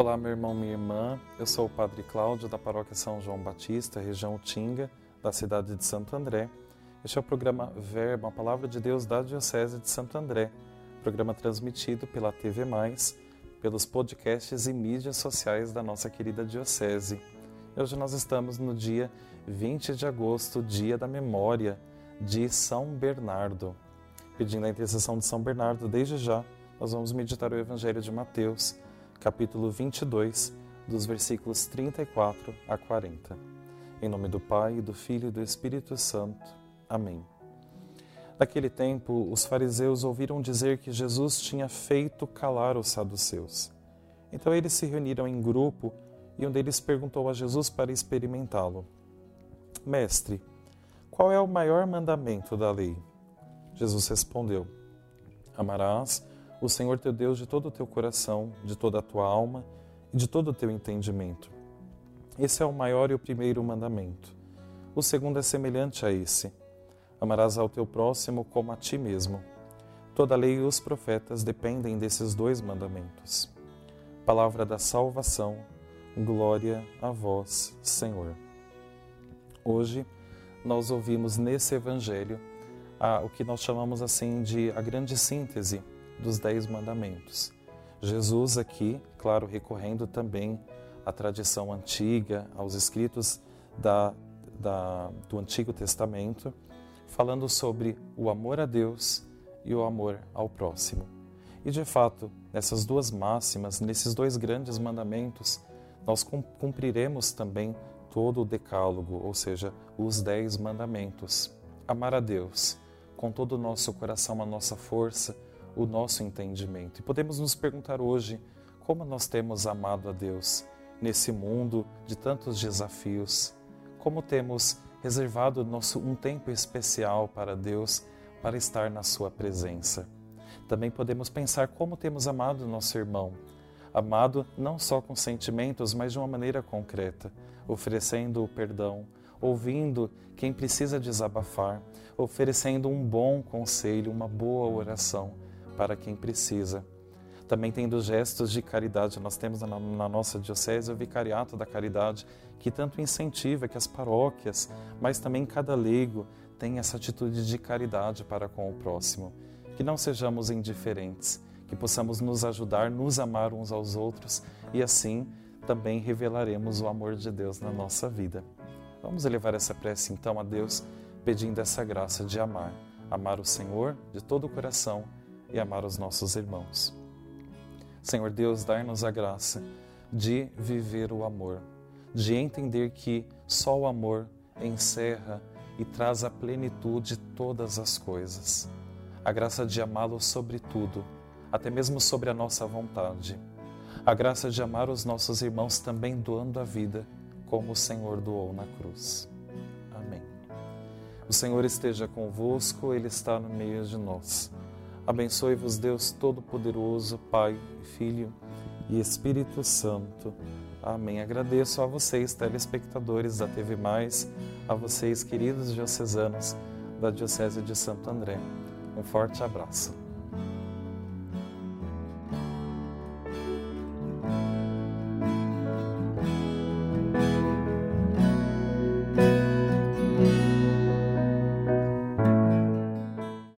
Olá, meu irmão, minha irmã. Eu sou o Padre Cláudio da Paróquia São João Batista, região Tinga, da cidade de Santo André. Este é o programa Verbo, a Palavra de Deus da Diocese de Santo André, programa transmitido pela TV Mais, pelos podcasts e mídias sociais da nossa querida Diocese. Hoje nós estamos no dia 20 de agosto, dia da memória de São Bernardo. Pedindo a intercessão de São Bernardo, desde já, nós vamos meditar o Evangelho de Mateus capítulo 22, dos versículos 34 a 40. Em nome do Pai, do Filho e do Espírito Santo. Amém. Naquele tempo, os fariseus ouviram dizer que Jesus tinha feito calar os saduceus. Então eles se reuniram em grupo e um deles perguntou a Jesus para experimentá-lo: Mestre, qual é o maior mandamento da lei? Jesus respondeu: Amarás o Senhor teu Deus de todo o teu coração, de toda a tua alma e de todo o teu entendimento. Esse é o maior e o primeiro mandamento. O segundo é semelhante a esse: amarás ao teu próximo como a ti mesmo. Toda a lei e os profetas dependem desses dois mandamentos. Palavra da salvação, glória a vós, Senhor. Hoje, nós ouvimos nesse Evangelho a, o que nós chamamos assim de a grande síntese dos Dez Mandamentos. Jesus, aqui, claro, recorrendo também à tradição antiga, aos escritos da, da, do Antigo Testamento, falando sobre o amor a Deus e o amor ao próximo. E de fato, nessas duas máximas, nesses dois grandes mandamentos, nós cumpriremos também todo o decálogo, ou seja, os dez mandamentos. Amar a Deus com todo o nosso coração, a nossa força, o nosso entendimento. E podemos nos perguntar hoje como nós temos amado a Deus nesse mundo de tantos desafios, como temos reservado nosso, um tempo especial para Deus para estar na Sua presença. Também podemos pensar como temos amado nosso irmão, amado não só com sentimentos, mas de uma maneira concreta, oferecendo o perdão, ouvindo quem precisa desabafar, oferecendo um bom conselho, uma boa oração para quem precisa. Também tendo gestos de caridade, nós temos na, na nossa diocese o Vicariato da Caridade, que tanto incentiva que as paróquias, mas também cada leigo, tenha essa atitude de caridade para com o próximo. Que não sejamos indiferentes, que possamos nos ajudar, nos amar uns aos outros e assim também revelaremos o amor de Deus na nossa vida. Vamos elevar essa prece então a Deus, pedindo essa graça de amar. Amar o Senhor de todo o coração e amar os nossos irmãos. Senhor Deus, dai-nos a graça de viver o amor, de entender que só o amor encerra e traz a plenitude de todas as coisas. A graça de amá-lo sobre tudo, até mesmo sobre a nossa vontade. A graça de amar os nossos irmãos também doando a vida, como o Senhor doou na cruz. Amém. O Senhor esteja convosco, Ele está no meio de nós. Abençoe-vos, Deus Todo-Poderoso, Pai, Filho e Espírito Santo. Amém. Agradeço a vocês, telespectadores da TV Mais, a vocês, queridos diocesanos da Diocese de Santo André. Um forte abraço.